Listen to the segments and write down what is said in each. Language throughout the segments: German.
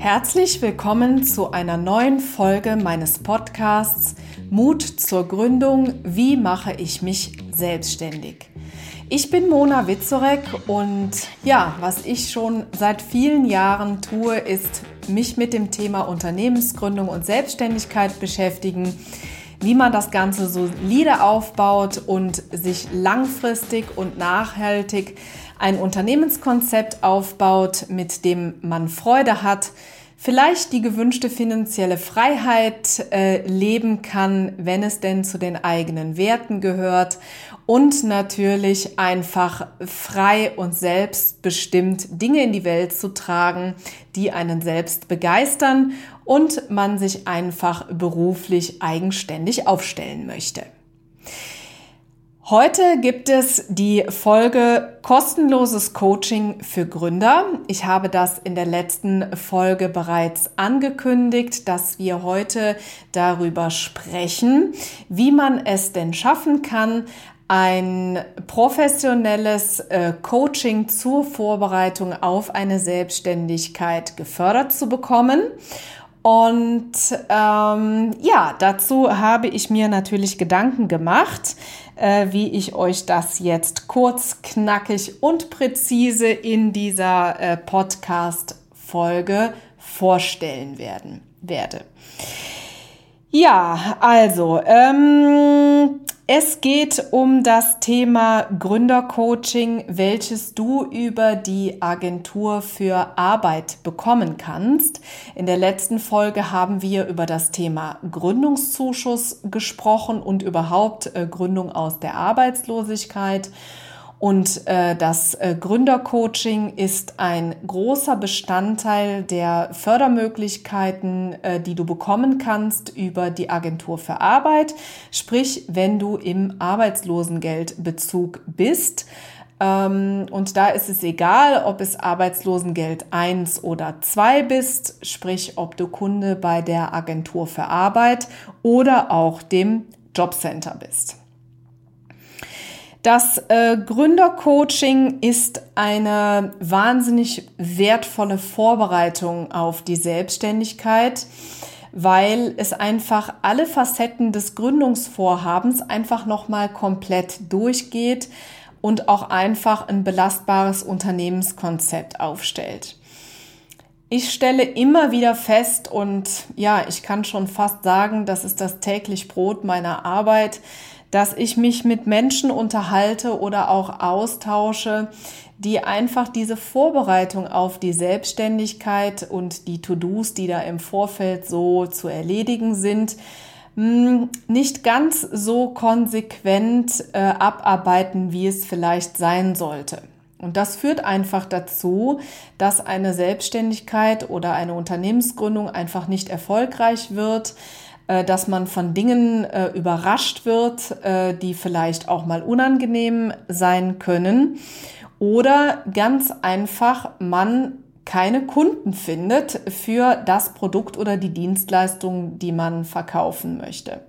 Herzlich willkommen zu einer neuen Folge meines Podcasts Mut zur Gründung. Wie mache ich mich selbstständig? Ich bin Mona Witzorek und ja, was ich schon seit vielen Jahren tue, ist mich mit dem Thema Unternehmensgründung und Selbstständigkeit beschäftigen wie man das Ganze solide aufbaut und sich langfristig und nachhaltig ein Unternehmenskonzept aufbaut, mit dem man Freude hat, vielleicht die gewünschte finanzielle Freiheit äh, leben kann, wenn es denn zu den eigenen Werten gehört und natürlich einfach frei und selbstbestimmt Dinge in die Welt zu tragen, die einen selbst begeistern und man sich einfach beruflich eigenständig aufstellen möchte. Heute gibt es die Folge kostenloses Coaching für Gründer. Ich habe das in der letzten Folge bereits angekündigt, dass wir heute darüber sprechen, wie man es denn schaffen kann, ein professionelles äh, Coaching zur Vorbereitung auf eine Selbstständigkeit gefördert zu bekommen. Und ähm, ja, dazu habe ich mir natürlich Gedanken gemacht, äh, wie ich euch das jetzt kurz, knackig und präzise in dieser äh, Podcast-Folge vorstellen werden, werde. Ja, also, ähm, es geht um das Thema Gründercoaching, welches du über die Agentur für Arbeit bekommen kannst. In der letzten Folge haben wir über das Thema Gründungszuschuss gesprochen und überhaupt äh, Gründung aus der Arbeitslosigkeit. Und äh, das äh, Gründercoaching ist ein großer Bestandteil der Fördermöglichkeiten, äh, die du bekommen kannst über die Agentur für Arbeit. Sprich, wenn du im Arbeitslosengeldbezug bist. Ähm, und da ist es egal, ob es Arbeitslosengeld 1 oder 2 bist, sprich, ob du Kunde bei der Agentur für Arbeit oder auch dem Jobcenter bist. Das äh, Gründercoaching ist eine wahnsinnig wertvolle Vorbereitung auf die Selbstständigkeit, weil es einfach alle Facetten des Gründungsvorhabens einfach nochmal komplett durchgeht und auch einfach ein belastbares Unternehmenskonzept aufstellt. Ich stelle immer wieder fest und ja, ich kann schon fast sagen, das ist das täglich Brot meiner Arbeit, dass ich mich mit Menschen unterhalte oder auch austausche, die einfach diese Vorbereitung auf die Selbstständigkeit und die To-Dos, die da im Vorfeld so zu erledigen sind, hm, nicht ganz so konsequent äh, abarbeiten, wie es vielleicht sein sollte. Und das führt einfach dazu, dass eine Selbstständigkeit oder eine Unternehmensgründung einfach nicht erfolgreich wird, dass man von Dingen äh, überrascht wird, äh, die vielleicht auch mal unangenehm sein können. Oder ganz einfach man keine Kunden findet für das Produkt oder die Dienstleistung, die man verkaufen möchte.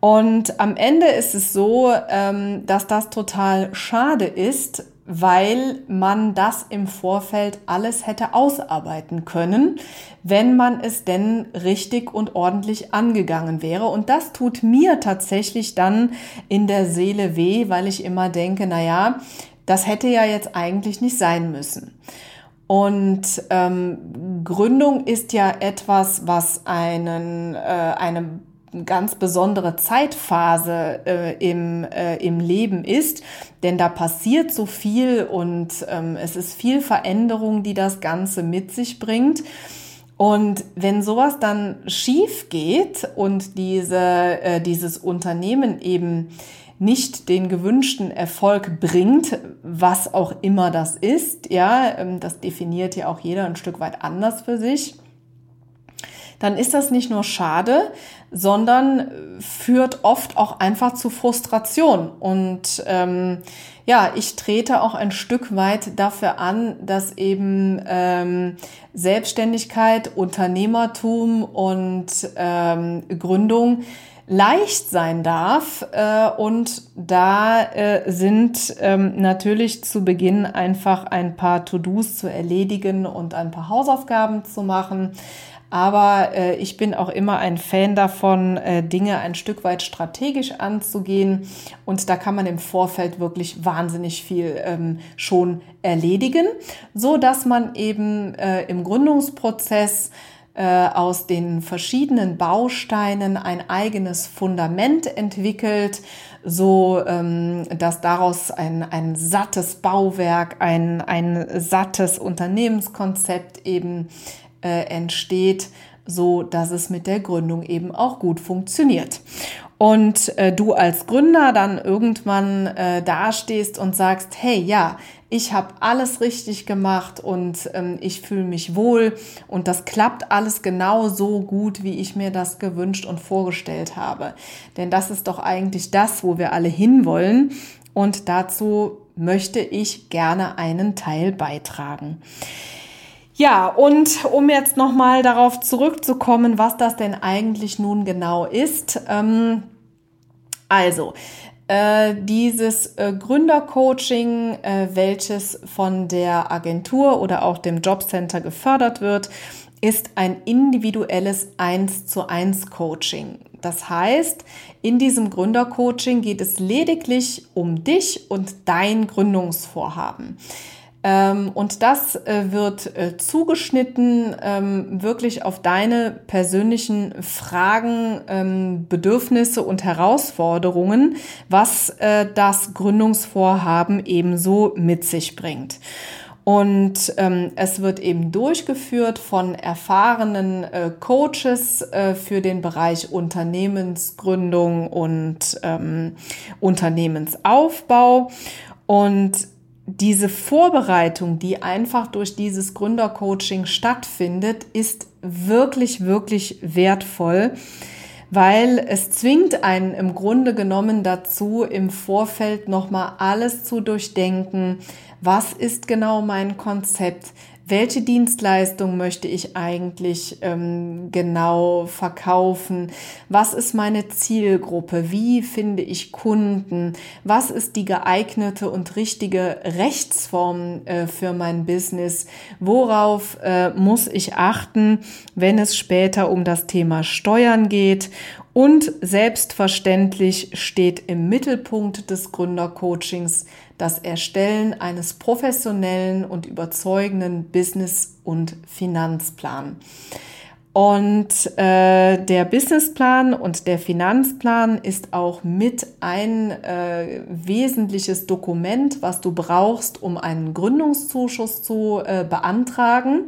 Und am Ende ist es so, ähm, dass das total schade ist, weil man das im Vorfeld alles hätte ausarbeiten können, wenn man es denn richtig und ordentlich angegangen wäre. Und das tut mir tatsächlich dann in der Seele weh, weil ich immer denke, na ja, das hätte ja jetzt eigentlich nicht sein müssen. Und ähm, Gründung ist ja etwas, was einen, äh, eine ganz besondere Zeitphase äh, im, äh, im Leben ist, denn da passiert so viel und ähm, es ist viel Veränderung, die das Ganze mit sich bringt. Und wenn sowas dann schief geht und diese, äh, dieses Unternehmen eben nicht den gewünschten Erfolg bringt, was auch immer das ist, ja, ähm, das definiert ja auch jeder ein Stück weit anders für sich, dann ist das nicht nur schade, sondern führt oft auch einfach zu Frustration. Und ähm, ja, ich trete auch ein Stück weit dafür an, dass eben ähm, Selbstständigkeit, Unternehmertum und ähm, Gründung leicht sein darf. Äh, und da äh, sind ähm, natürlich zu Beginn einfach ein paar To-Dos zu erledigen und ein paar Hausaufgaben zu machen. Aber äh, ich bin auch immer ein Fan davon, äh, Dinge ein Stück weit strategisch anzugehen. Und da kann man im Vorfeld wirklich wahnsinnig viel ähm, schon erledigen, so dass man eben äh, im Gründungsprozess äh, aus den verschiedenen Bausteinen ein eigenes Fundament entwickelt, so ähm, dass daraus ein, ein sattes Bauwerk, ein, ein sattes Unternehmenskonzept eben äh, entsteht, so dass es mit der Gründung eben auch gut funktioniert. Und äh, du als Gründer dann irgendwann äh, dastehst und sagst, hey, ja, ich habe alles richtig gemacht und ähm, ich fühle mich wohl und das klappt alles genau so gut, wie ich mir das gewünscht und vorgestellt habe. Denn das ist doch eigentlich das, wo wir alle hinwollen und dazu möchte ich gerne einen Teil beitragen. Ja, und um jetzt nochmal darauf zurückzukommen, was das denn eigentlich nun genau ist. Ähm, also, äh, dieses äh, Gründercoaching, äh, welches von der Agentur oder auch dem Jobcenter gefördert wird, ist ein individuelles 1 zu 1 Coaching. Das heißt, in diesem Gründercoaching geht es lediglich um dich und dein Gründungsvorhaben. Ähm, und das äh, wird äh, zugeschnitten ähm, wirklich auf deine persönlichen Fragen, ähm, Bedürfnisse und Herausforderungen, was äh, das Gründungsvorhaben ebenso mit sich bringt. Und ähm, es wird eben durchgeführt von erfahrenen äh, Coaches äh, für den Bereich Unternehmensgründung und ähm, Unternehmensaufbau. Und diese Vorbereitung, die einfach durch dieses Gründercoaching stattfindet, ist wirklich, wirklich wertvoll, weil es zwingt einen im Grunde genommen dazu, im Vorfeld nochmal alles zu durchdenken. Was ist genau mein Konzept? Welche Dienstleistung möchte ich eigentlich ähm, genau verkaufen, was ist meine Zielgruppe, wie finde ich Kunden, was ist die geeignete und richtige Rechtsform äh, für mein Business, worauf äh, muss ich achten, wenn es später um das Thema Steuern geht und selbstverständlich steht im Mittelpunkt des Gründercoachings das Erstellen eines professionellen und überzeugenden Business- und Finanzplan. Und äh, der Businessplan und der Finanzplan ist auch mit ein äh, wesentliches Dokument, was du brauchst, um einen Gründungszuschuss zu äh, beantragen.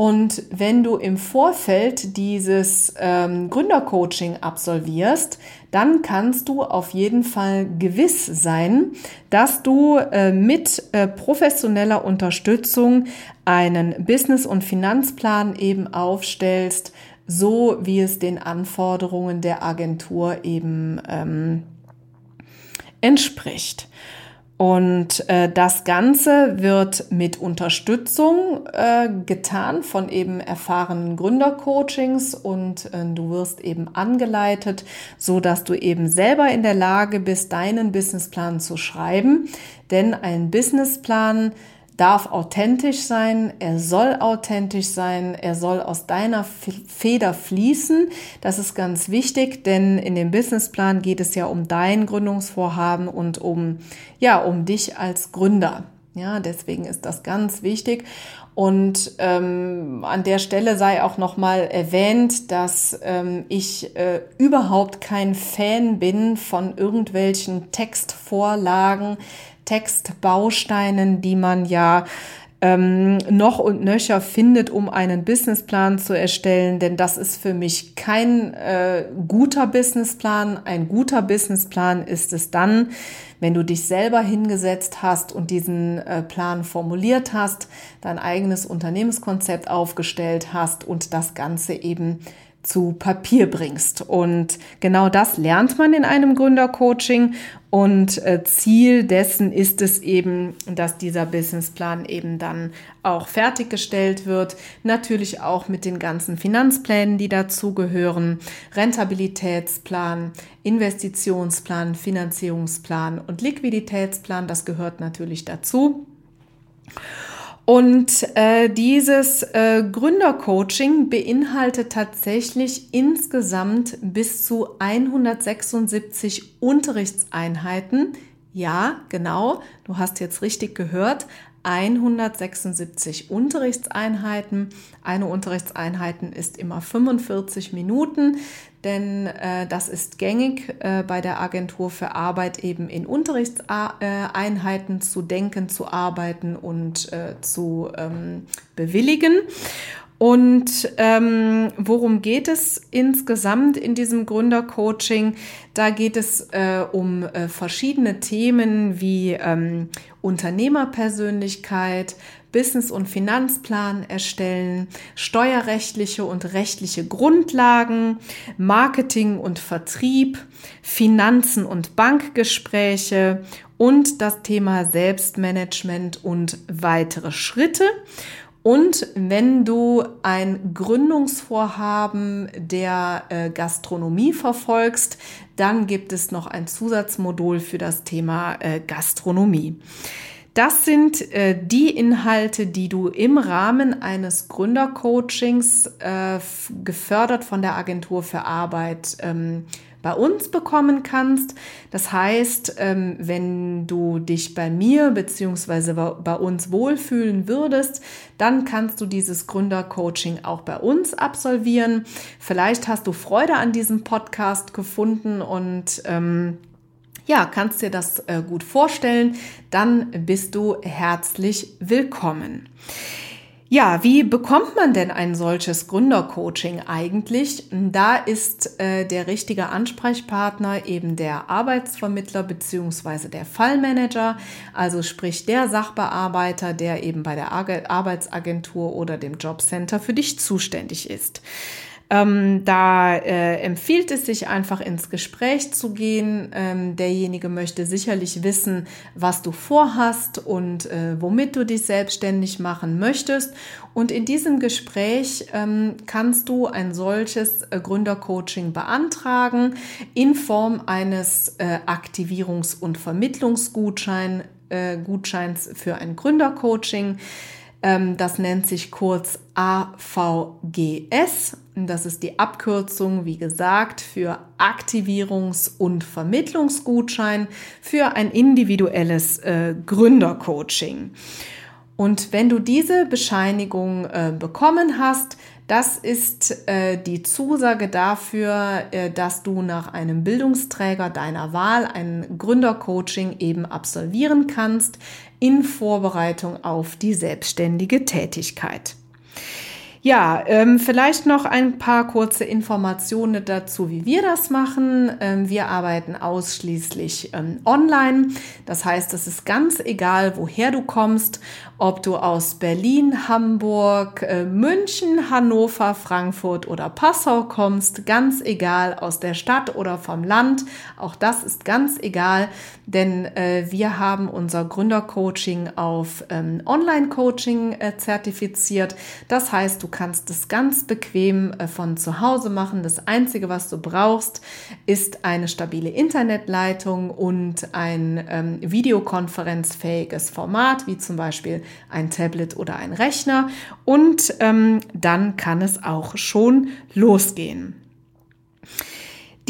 Und wenn du im Vorfeld dieses ähm, Gründercoaching absolvierst, dann kannst du auf jeden Fall gewiss sein, dass du äh, mit äh, professioneller Unterstützung einen Business- und Finanzplan eben aufstellst, so wie es den Anforderungen der Agentur eben ähm, entspricht. Und äh, das Ganze wird mit Unterstützung äh, getan von eben erfahrenen Gründercoachings und äh, du wirst eben angeleitet, so dass du eben selber in der Lage bist, deinen Businessplan zu schreiben. Denn ein Businessplan darf authentisch sein, er soll authentisch sein, er soll aus deiner Feder fließen. Das ist ganz wichtig, denn in dem Businessplan geht es ja um dein Gründungsvorhaben und um, ja, um dich als Gründer. Ja, deswegen ist das ganz wichtig. Und ähm, an der Stelle sei auch nochmal erwähnt, dass ähm, ich äh, überhaupt kein Fan bin von irgendwelchen Textvorlagen, Textbausteinen, die man ja ähm, noch und nöcher findet, um einen Businessplan zu erstellen, denn das ist für mich kein äh, guter Businessplan. Ein guter Businessplan ist es dann, wenn du dich selber hingesetzt hast und diesen äh, Plan formuliert hast, dein eigenes Unternehmenskonzept aufgestellt hast und das Ganze eben zu Papier bringst. Und genau das lernt man in einem Gründercoaching. Und äh, Ziel dessen ist es eben, dass dieser Businessplan eben dann auch fertiggestellt wird. Natürlich auch mit den ganzen Finanzplänen, die dazugehören. Rentabilitätsplan, Investitionsplan, Finanzierungsplan und Liquiditätsplan. Das gehört natürlich dazu. Und äh, dieses äh, Gründercoaching beinhaltet tatsächlich insgesamt bis zu 176 Unterrichtseinheiten. Ja, genau, du hast jetzt richtig gehört. 176 Unterrichtseinheiten. Eine Unterrichtseinheit ist immer 45 Minuten, denn äh, das ist gängig äh, bei der Agentur für Arbeit eben in Unterrichtseinheiten zu denken, zu arbeiten und äh, zu ähm, bewilligen. Und ähm, worum geht es insgesamt in diesem Gründercoaching? Da geht es äh, um äh, verschiedene Themen wie ähm, Unternehmerpersönlichkeit, Business- und Finanzplan erstellen, steuerrechtliche und rechtliche Grundlagen, Marketing und Vertrieb, Finanzen und Bankgespräche und das Thema Selbstmanagement und weitere Schritte. Und wenn du ein Gründungsvorhaben der äh, Gastronomie verfolgst, dann gibt es noch ein Zusatzmodul für das Thema äh, Gastronomie. Das sind äh, die Inhalte, die du im Rahmen eines Gründercoachings äh, gefördert von der Agentur für Arbeit ähm, bei uns bekommen kannst. Das heißt, ähm, wenn du dich bei mir beziehungsweise bei uns wohlfühlen würdest, dann kannst du dieses Gründercoaching auch bei uns absolvieren. Vielleicht hast du Freude an diesem Podcast gefunden und ähm, ja, kannst dir das äh, gut vorstellen, dann bist du herzlich willkommen. Ja, wie bekommt man denn ein solches Gründercoaching eigentlich? Da ist äh, der richtige Ansprechpartner eben der Arbeitsvermittler beziehungsweise der Fallmanager, also sprich der Sachbearbeiter, der eben bei der Arbeitsagentur oder dem Jobcenter für dich zuständig ist. Ähm, da äh, empfiehlt es sich einfach ins Gespräch zu gehen. Ähm, derjenige möchte sicherlich wissen, was du vorhast und äh, womit du dich selbstständig machen möchtest. Und in diesem Gespräch ähm, kannst du ein solches äh, Gründercoaching beantragen in Form eines äh, Aktivierungs- und Vermittlungsgutscheins äh, Gutscheins für ein Gründercoaching. Ähm, das nennt sich kurz AVGS. Das ist die Abkürzung, wie gesagt, für Aktivierungs- und Vermittlungsgutschein für ein individuelles äh, Gründercoaching. Und wenn du diese Bescheinigung äh, bekommen hast, das ist äh, die Zusage dafür, äh, dass du nach einem Bildungsträger deiner Wahl ein Gründercoaching eben absolvieren kannst in Vorbereitung auf die selbstständige Tätigkeit. Ja, ähm, vielleicht noch ein paar kurze Informationen dazu, wie wir das machen. Ähm, wir arbeiten ausschließlich ähm, online. Das heißt, es ist ganz egal, woher du kommst, ob du aus Berlin, Hamburg, äh, München, Hannover, Frankfurt oder Passau kommst, ganz egal, aus der Stadt oder vom Land. Auch das ist ganz egal, denn äh, wir haben unser Gründercoaching auf ähm, Online-Coaching äh, zertifiziert. Das heißt, du kannst es ganz bequem äh, von zu Hause machen. Das Einzige, was du brauchst, ist eine stabile Internetleitung und ein ähm, videokonferenzfähiges Format, wie zum Beispiel ein Tablet oder ein Rechner. Und ähm, dann kann es auch schon losgehen.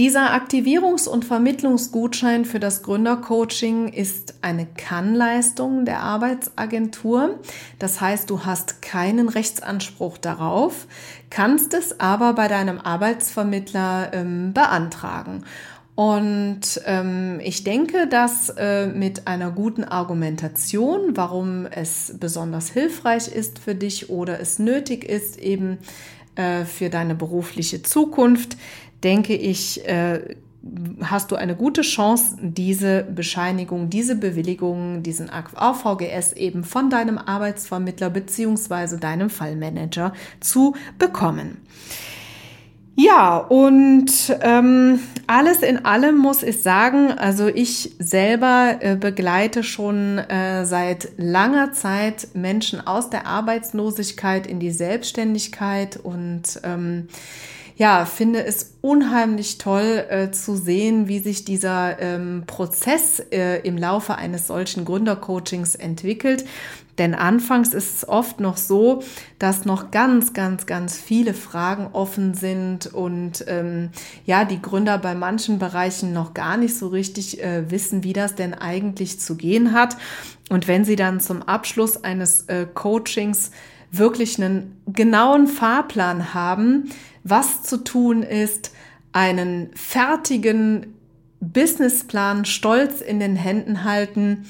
Dieser Aktivierungs- und Vermittlungsgutschein für das Gründercoaching ist eine Kannleistung der Arbeitsagentur. Das heißt, du hast keinen Rechtsanspruch darauf, kannst es aber bei deinem Arbeitsvermittler ähm, beantragen. Und ähm, ich denke, dass äh, mit einer guten Argumentation, warum es besonders hilfreich ist für dich oder es nötig ist, eben äh, für deine berufliche Zukunft, denke ich, äh, hast du eine gute Chance, diese Bescheinigung, diese Bewilligung, diesen AVGS eben von deinem Arbeitsvermittler beziehungsweise deinem Fallmanager zu bekommen. Ja, und ähm, alles in allem muss ich sagen, also ich selber äh, begleite schon äh, seit langer Zeit Menschen aus der Arbeitslosigkeit in die Selbstständigkeit und ähm, ja, finde es unheimlich toll äh, zu sehen, wie sich dieser ähm, Prozess äh, im Laufe eines solchen Gründercoachings entwickelt. Denn anfangs ist es oft noch so, dass noch ganz, ganz, ganz viele Fragen offen sind und ähm, ja, die Gründer bei manchen Bereichen noch gar nicht so richtig äh, wissen, wie das denn eigentlich zu gehen hat. Und wenn sie dann zum Abschluss eines äh, Coachings wirklich einen genauen Fahrplan haben, was zu tun ist, einen fertigen Businessplan stolz in den Händen halten,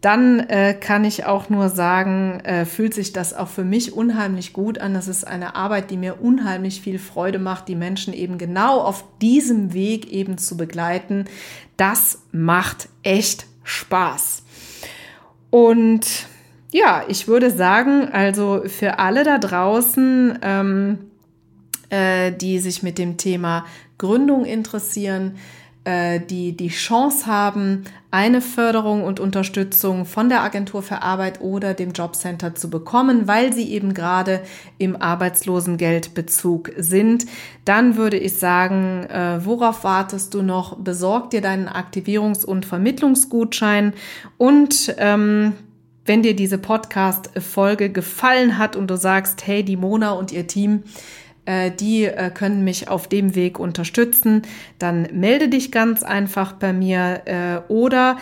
dann äh, kann ich auch nur sagen, äh, fühlt sich das auch für mich unheimlich gut an. Das ist eine Arbeit, die mir unheimlich viel Freude macht, die Menschen eben genau auf diesem Weg eben zu begleiten. Das macht echt Spaß. Und ja, ich würde sagen, also für alle da draußen, ähm, äh, die sich mit dem Thema Gründung interessieren, äh, die die Chance haben, eine Förderung und Unterstützung von der Agentur für Arbeit oder dem Jobcenter zu bekommen, weil sie eben gerade im Arbeitslosengeldbezug sind, dann würde ich sagen, äh, worauf wartest du noch? Besorg dir deinen Aktivierungs- und Vermittlungsgutschein und ähm, wenn dir diese Podcast-Folge gefallen hat und du sagst, hey, die Mona und ihr Team, äh, die äh, können mich auf dem Weg unterstützen, dann melde dich ganz einfach bei mir äh, oder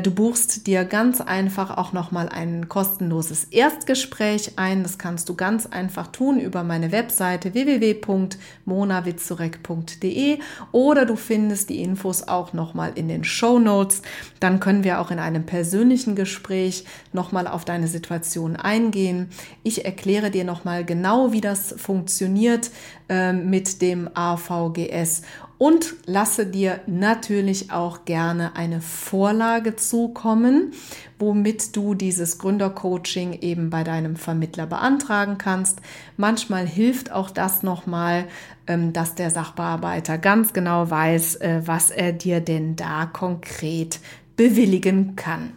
du buchst dir ganz einfach auch nochmal ein kostenloses Erstgespräch ein. Das kannst du ganz einfach tun über meine Webseite www.monawitzurek.de oder du findest die Infos auch nochmal in den Show Notes. Dann können wir auch in einem persönlichen Gespräch nochmal auf deine Situation eingehen. Ich erkläre dir nochmal genau, wie das funktioniert äh, mit dem AVGS und lasse dir natürlich auch gerne eine Vorlage zukommen, womit du dieses Gründercoaching eben bei deinem Vermittler beantragen kannst. Manchmal hilft auch das nochmal, ähm, dass der Sachbearbeiter ganz genau weiß, äh, was er dir denn da konkret bewilligen kann,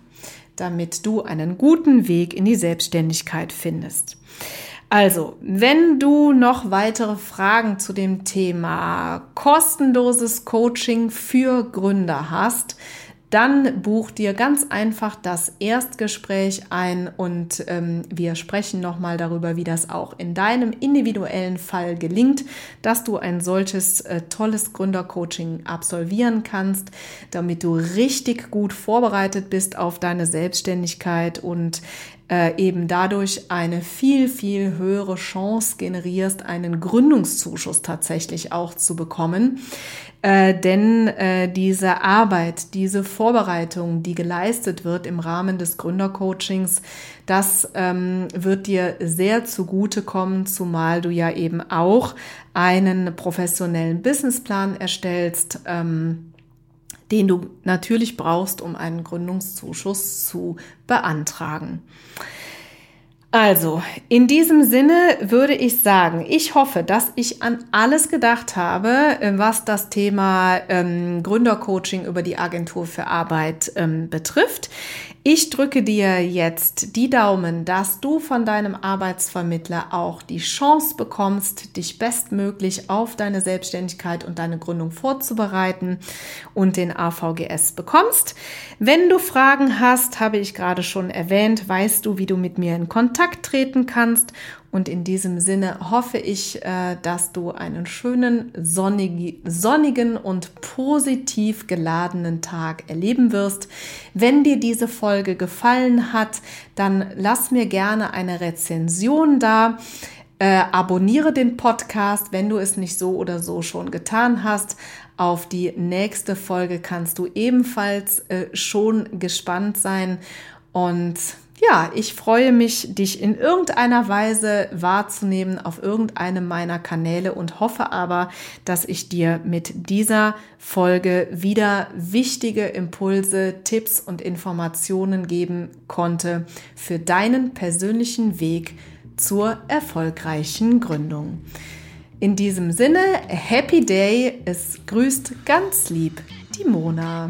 damit du einen guten Weg in die Selbstständigkeit findest. Also, wenn du noch weitere Fragen zu dem Thema kostenloses Coaching für Gründer hast, dann buch dir ganz einfach das Erstgespräch ein und ähm, wir sprechen nochmal darüber, wie das auch in deinem individuellen Fall gelingt, dass du ein solches äh, tolles Gründercoaching absolvieren kannst, damit du richtig gut vorbereitet bist auf deine Selbstständigkeit und äh, eben dadurch eine viel, viel höhere Chance generierst, einen Gründungszuschuss tatsächlich auch zu bekommen. Äh, denn äh, diese Arbeit, diese Vorbereitung, die geleistet wird im Rahmen des Gründercoachings, das ähm, wird dir sehr zugutekommen, zumal du ja eben auch einen professionellen Businessplan erstellst. Ähm, den du natürlich brauchst, um einen Gründungszuschuss zu beantragen. Also, in diesem Sinne würde ich sagen, ich hoffe, dass ich an alles gedacht habe, äh, was das Thema ähm, Gründercoaching über die Agentur für Arbeit ähm, betrifft. Ich drücke dir jetzt die Daumen, dass du von deinem Arbeitsvermittler auch die Chance bekommst, dich bestmöglich auf deine Selbstständigkeit und deine Gründung vorzubereiten und den AVGS bekommst. Wenn du Fragen hast, habe ich gerade schon erwähnt, weißt du, wie du mit mir in Kontakt treten kannst und in diesem Sinne hoffe ich, äh, dass du einen schönen, sonnigen und positiv geladenen Tag erleben wirst. Wenn dir diese Folge gefallen hat, dann lass mir gerne eine Rezension da. Äh, abonniere den Podcast, wenn du es nicht so oder so schon getan hast. Auf die nächste Folge kannst du ebenfalls äh, schon gespannt sein. Und ja, ich freue mich, dich in irgendeiner Weise wahrzunehmen auf irgendeinem meiner Kanäle und hoffe aber, dass ich dir mit dieser Folge wieder wichtige Impulse, Tipps und Informationen geben konnte für deinen persönlichen Weg zur erfolgreichen Gründung. In diesem Sinne, Happy Day. Es grüßt ganz lieb die Mona.